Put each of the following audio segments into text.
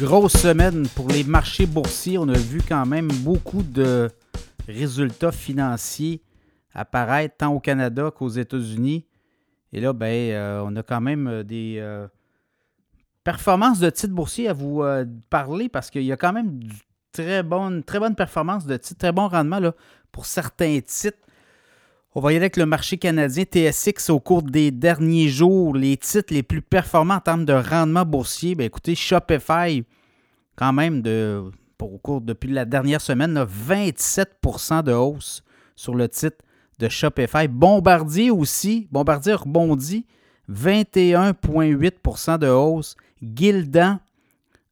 Grosse semaine pour les marchés boursiers. On a vu quand même beaucoup de résultats financiers apparaître tant au Canada qu'aux États-Unis. Et là, ben, euh, on a quand même euh, des euh, performances de titres boursiers à vous parler parce qu'il y a quand même du très bonne, très bonne performance de titres, très bon rendement là, pour certains titres. On va y aller avec le marché canadien TSX au cours des derniers jours. Les titres les plus performants en termes de rendement boursier, bien, écoutez, Shopify, quand même, de, pour, au cours depuis la dernière semaine, a 27% de hausse sur le titre de Shopify. Bombardier aussi, Bombardier rebondit, 21,8% de hausse. Gildan,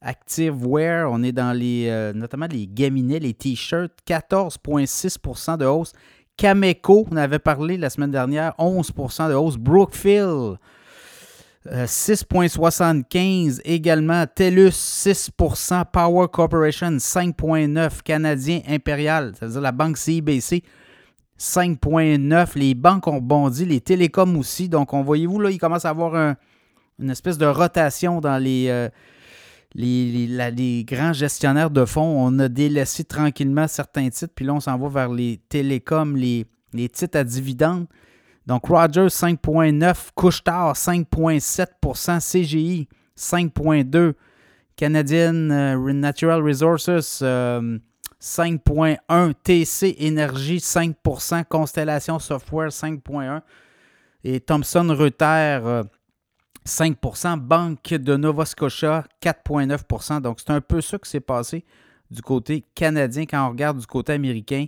Activewear, on est dans les, euh, notamment les gaminets, les t-shirts, 14,6% de hausse. Cameco, on avait parlé la semaine dernière, 11% de hausse. Brookfield, 6,75 euh, également. TELUS, 6% Power Corporation, 5,9% Canadien Impérial, c'est-à-dire la banque CIBC, 5,9 Les banques ont bondi, les télécoms aussi. Donc, on voyez-vous, là, il commence à avoir une espèce de rotation dans les, euh, les, grands gestionnaires de fonds, on a délaissé tranquillement certains titres, puis là, on s'en va vers les télécoms, les, titres à dividendes. Donc, Rogers 5,9, Couchetard 5,7% CGI 5,2 Canadian euh, Natural Resources 5,1 euh, TC Énergie 5% Constellation Software 5,1% et Thomson Reuters 5% Banque de Nova Scotia, 4,9% Donc, c'est un peu ça qui s'est passé du côté canadien quand on regarde du côté américain.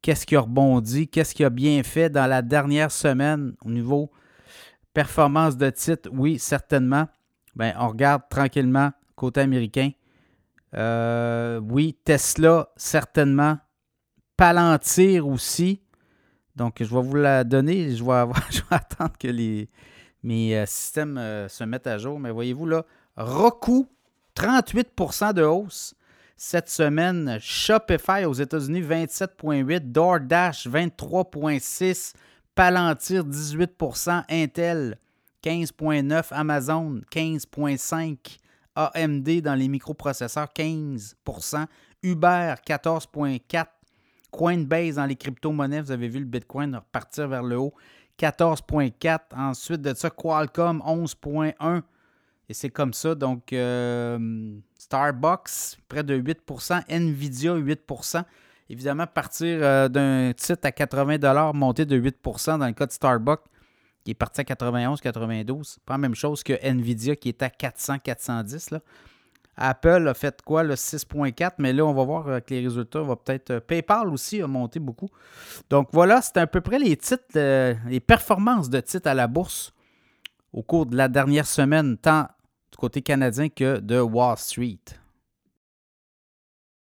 Qu'est-ce qui a rebondi? Qu'est-ce qui a bien fait dans la dernière semaine au niveau performance de titre? Oui, certainement. Bien, on regarde tranquillement côté américain. Euh, oui, Tesla, certainement. Palantir aussi. Donc, je vais vous la donner. Je vais, je vais attendre que les, mes euh, systèmes euh, se mettent à jour. Mais voyez-vous là, Roku, 38% de hausse. Cette semaine, Shopify aux États-Unis, 27,8 DoorDash, 23,6 Palantir, 18% Intel, 15,9 Amazon, 15,5 AMD dans les microprocesseurs, 15% Uber, 14,4 Coinbase dans les crypto-monnaies, vous avez vu le Bitcoin repartir vers le haut, 14.4. Ensuite de ça, Qualcomm 11.1. Et c'est comme ça. Donc, euh, Starbucks, près de 8% Nvidia, 8% Évidemment, partir euh, d'un titre à 80 monter de 8% dans le cas de Starbucks, qui est parti à 91, 92. Pas la même chose que Nvidia, qui est à 400, 410. Là. Apple a fait quoi, le 6.4, mais là, on va voir avec les résultats, va peut-être. Euh, PayPal aussi a monté beaucoup. Donc voilà, c'est à peu près les titres, euh, les performances de titres à la bourse au cours de la dernière semaine, tant du côté canadien que de Wall Street.